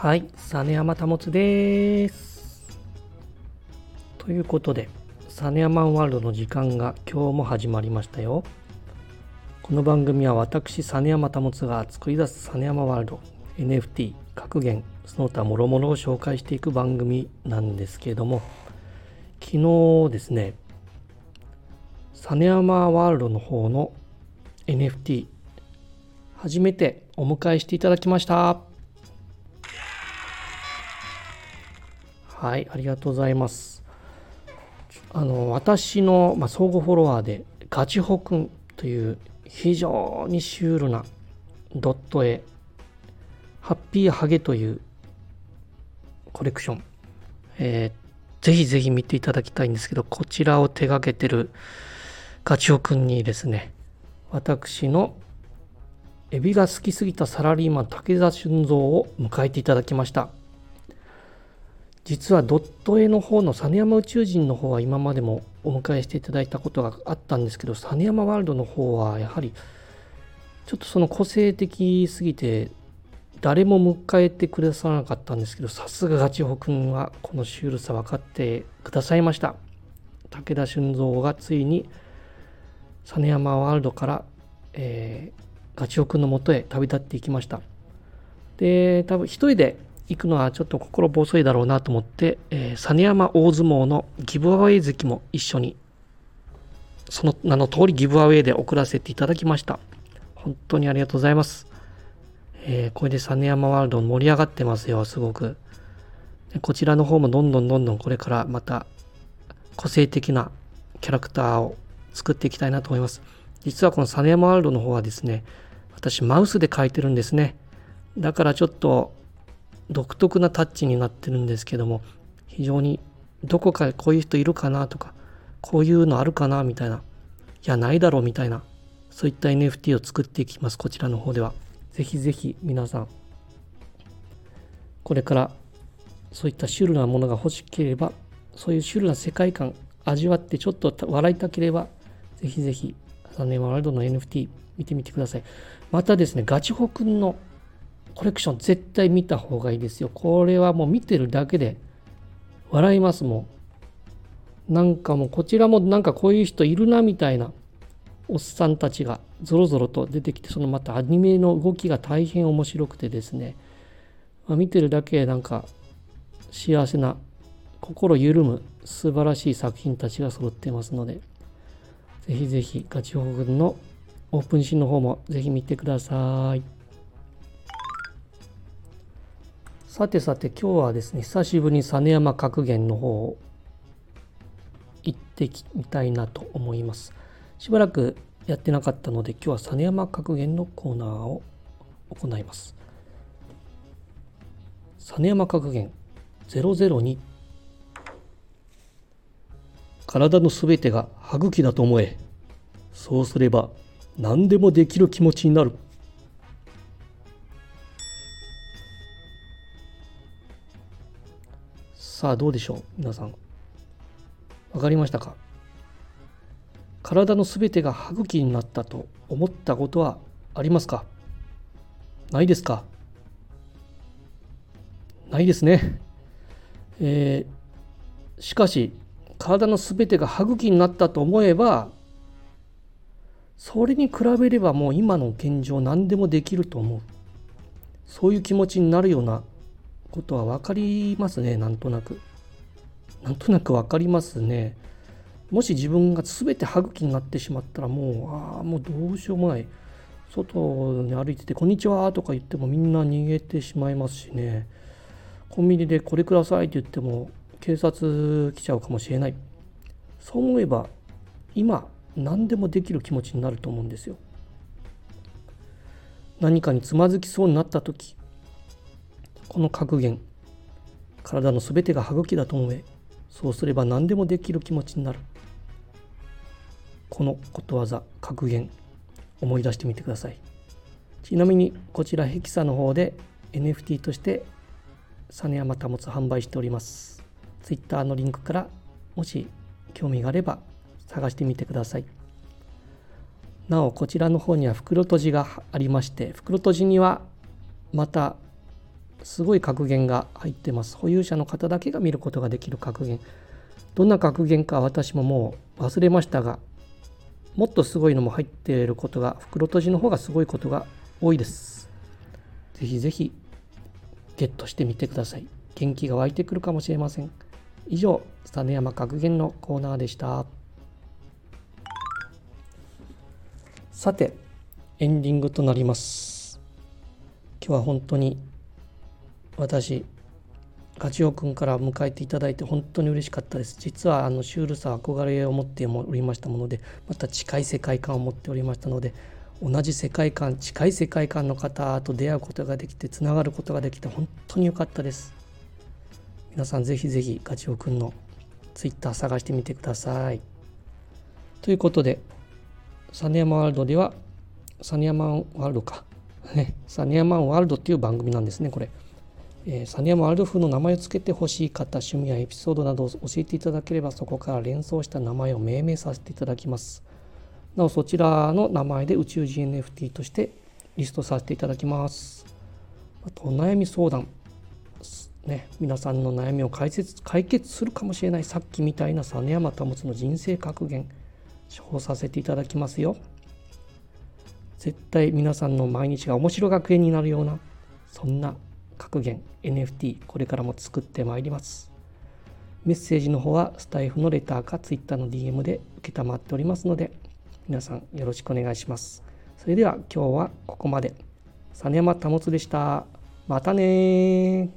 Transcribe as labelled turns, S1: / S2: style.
S1: はい、実山保です。ということで、実山ワールドの時間が今日も始まりましたよ。この番組は私、実山保が作り出す実山ワールド、NFT、格言、その他諸々を紹介していく番組なんですけれども、昨日ですね、実山ワールドの方の NFT 初めてお迎えしていただきました。はい、ありがとうございます。あの、私の、まあ、相互フォロワーで、ガチホくんという非常にシュールなドット絵、ハッピーハゲというコレクション、えー、ぜひぜひ見ていただきたいんですけど、こちらを手掛けてるガチホくんにですね、私のエビが好きすぎたサラリーマン武田俊三を迎えていただきました。実はドット絵の方の実山宇宙人の方は今までもお迎えしていただいたことがあったんですけど実山ワールドの方はやはりちょっとその個性的すぎて誰も迎えてくださらなかったんですけどさすがガチホ君はこのシュールさ分かってくださいました。武田俊三がついに実山ワールドから、えー、ガチホ君のもとへ旅立っていきました。で多分一人で行くのはちょっと心細いだろうなと思って、えー、実山大相撲のギブアウェイ関も一緒にその名の通りギブアウェイで送らせていただきました。本当にありがとうございます、えー、これで実山ワールド盛り上がってますよすごく。こちらの方もどんどんどんどんこれからまた個性的なキャラクターを作っていきたいなと思います。実はこの実山ワールドの方はですね私マウスで描いてるんですね。だからちょっと独特なタッチになってるんですけども非常にどこかこういう人いるかなとかこういうのあるかなみたいないやないだろうみたいなそういった NFT を作っていきますこちらの方では。ぜひぜひ皆さんこれからそういったシュールなものが欲しければそういうシュールな世界観味わってちょっと笑いたければぜひぜひサネワールドの NFT 見てみてください。またですねガチホくんのコレクション絶対見た方がいいですよ。これはもう見てるだけで笑いますもん。なんかもうこちらもなんかこういう人いるなみたいなおっさんたちがぞろぞろと出てきてそのまたアニメの動きが大変面白くてですね、まあ、見てるだけなんか幸せな心緩む素晴らしい作品たちが揃ってますのでぜひぜひガチホグのオープンシーンの方もぜひ見てください。さてさて今日はですね久しぶりに実山格言の方行ってみたいなと思います。しばらくやってなかったので今日は実山格言のコーナーを行います。実山格言002体のすべてが歯茎だと思え。そうすれば何でもできる気持ちになる。さあどうでしょう皆さん。分かりましたか？体のすべてが歯茎になったと思ったことはありますか？ないですか？ないですね。えー、しかし体のすべてが歯茎になったと思えばそれに比べればもう今の現状何でもできると思う。そういう気持ちになるようなことは分かりますねなんとなく。なんとなく分かりますね。もし自分が全て歯茎になってしまったらもうああもうどうしようもない。外に歩いてて「こんにちは」とか言ってもみんな逃げてしまいますしね。コンビニで「これください」って言っても警察来ちゃうかもしれない。そう思えば今何でもできる気持ちになると思うんですよ。何かにつまずきそうになった時この格言体の全てが歯茎だと思えそうすれば何でもできる気持ちになる。このことわざ格言思い出してみてください。ちなみにこちらヘキサの方で NFT として実山保つ販売しております。Twitter のリンクからもし興味があれば探してみてください。なおこちらの方には袋閉じがありまして袋閉じにはまたすごい格言が入ってます。保有者の方だけが見ることができる格言。どんな格言か私ももう忘れましたがもっとすごいのも入っていることが袋閉じの方がすごいことが多いです。ぜひぜひゲットしてみてください。元気が湧いてくるかもしれません。以上実山格言のコーナーでした。さてエンディングとなります。今日は本当に私ガチオ君から迎えていただいて本当に嬉しかったです。実はあのシュールさ憧れを持っておりましたものでまた近い世界観を持っておりましたので同じ世界観近い世界観の方と出会うことができてつながることができて本当に良かったです。皆さんぜひぜひガチオ君のツイッター探してみてください。ということでサネヤマワールドではサネヤマンワールドか。サネヤマンワールドっていう番組なんですねこれ。えー、サニヤマワールド風の名前を付けてほしい方趣味やエピソードなどを教えていただければそこから連想した名前を命名させていただきます。なおそちらの名前で宇宙人 NFT としてリストさせていただきます。あとお悩み相談ね。皆さんの悩みを解説解決するかもしれないさっきみたいな実山保の人生格言処方させていただきますよ。絶対皆さんの毎日が面白学園になるようなそんな格言 NFT これからも作ってまいります。メッセージの方はスタイフのレターか Twitter の DM で承っておりますので皆さんよろしくお願いします。それでは今日はここまで。実山保でした。またね